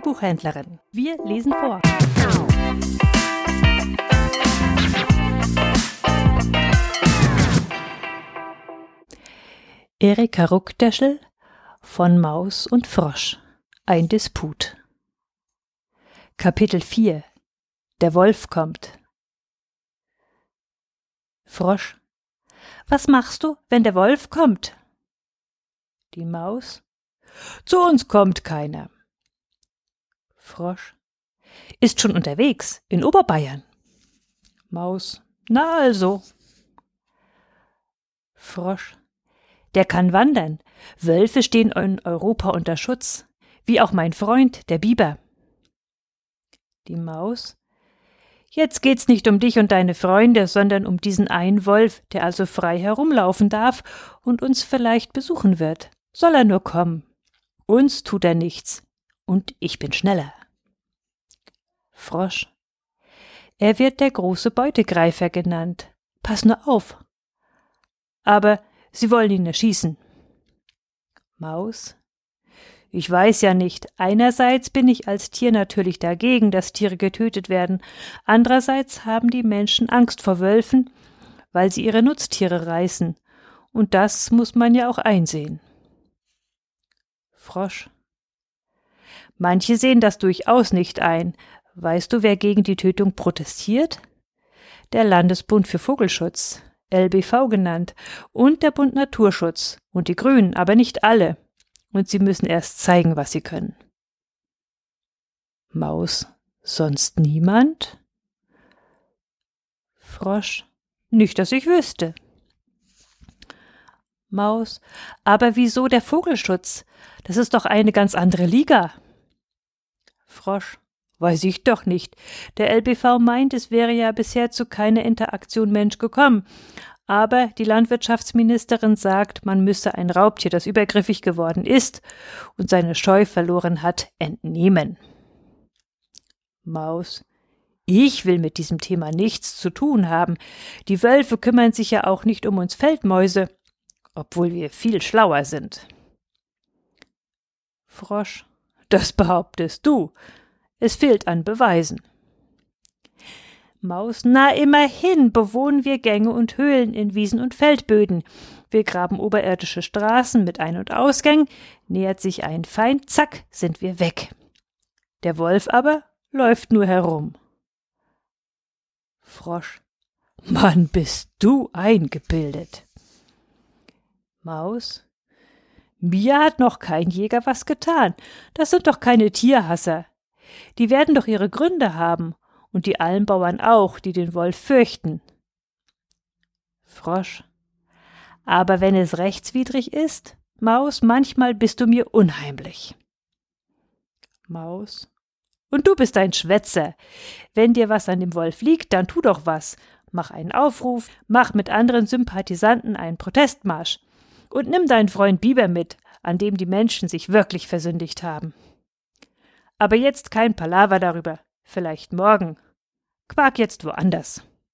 Buchhändlerin. Wir lesen vor. Erika Ruckdeschel von Maus und Frosch. Ein Disput. Kapitel 4 Der Wolf kommt. Frosch. Was machst du, wenn der Wolf kommt? Die Maus. Zu uns kommt keiner. Frosch. Ist schon unterwegs, in Oberbayern. Maus. Na also. Frosch. Der kann wandern. Wölfe stehen in Europa unter Schutz, wie auch mein Freund, der Biber. Die Maus. Jetzt geht's nicht um dich und deine Freunde, sondern um diesen einen Wolf, der also frei herumlaufen darf und uns vielleicht besuchen wird. Soll er nur kommen. Uns tut er nichts. Und ich bin schneller. Frosch. Er wird der große Beutegreifer genannt. Pass nur auf. Aber Sie wollen ihn erschießen. Maus. Ich weiß ja nicht. Einerseits bin ich als Tier natürlich dagegen, dass Tiere getötet werden. Andererseits haben die Menschen Angst vor Wölfen, weil sie ihre Nutztiere reißen. Und das muss man ja auch einsehen. Frosch. Manche sehen das durchaus nicht ein. Weißt du, wer gegen die Tötung protestiert? Der Landesbund für Vogelschutz. LBV genannt, und der Bund Naturschutz und die Grünen, aber nicht alle. Und sie müssen erst zeigen, was sie können. Maus, sonst niemand? Frosch, nicht, dass ich wüsste. Maus, aber wieso der Vogelschutz? Das ist doch eine ganz andere Liga. Frosch, weiß ich doch nicht. Der LBV meint, es wäre ja bisher zu keiner Interaktion Mensch gekommen. Aber die Landwirtschaftsministerin sagt, man müsse ein Raubtier, das übergriffig geworden ist und seine Scheu verloren hat, entnehmen. Maus. Ich will mit diesem Thema nichts zu tun haben. Die Wölfe kümmern sich ja auch nicht um uns Feldmäuse, obwohl wir viel schlauer sind. Frosch. Das behauptest du. Es fehlt an Beweisen. Maus, na immerhin bewohnen wir Gänge und Höhlen in Wiesen und Feldböden. Wir graben oberirdische Straßen mit Ein- und Ausgängen, nähert sich ein Feind, zack, sind wir weg. Der Wolf aber läuft nur herum. Frosch. Mann, bist du eingebildet. Maus. Mir hat noch kein Jäger was getan. Das sind doch keine Tierhasser. Die werden doch ihre Gründe haben und die Almbauern auch, die den Wolf fürchten. Frosch. Aber wenn es rechtswidrig ist, Maus, manchmal bist du mir unheimlich. Maus. Und du bist ein Schwätzer. Wenn dir was an dem Wolf liegt, dann tu doch was. Mach einen Aufruf, mach mit anderen Sympathisanten einen Protestmarsch. Und nimm deinen Freund Biber mit, an dem die Menschen sich wirklich versündigt haben. Aber jetzt kein Palaver darüber. Vielleicht morgen. Quak jetzt woanders.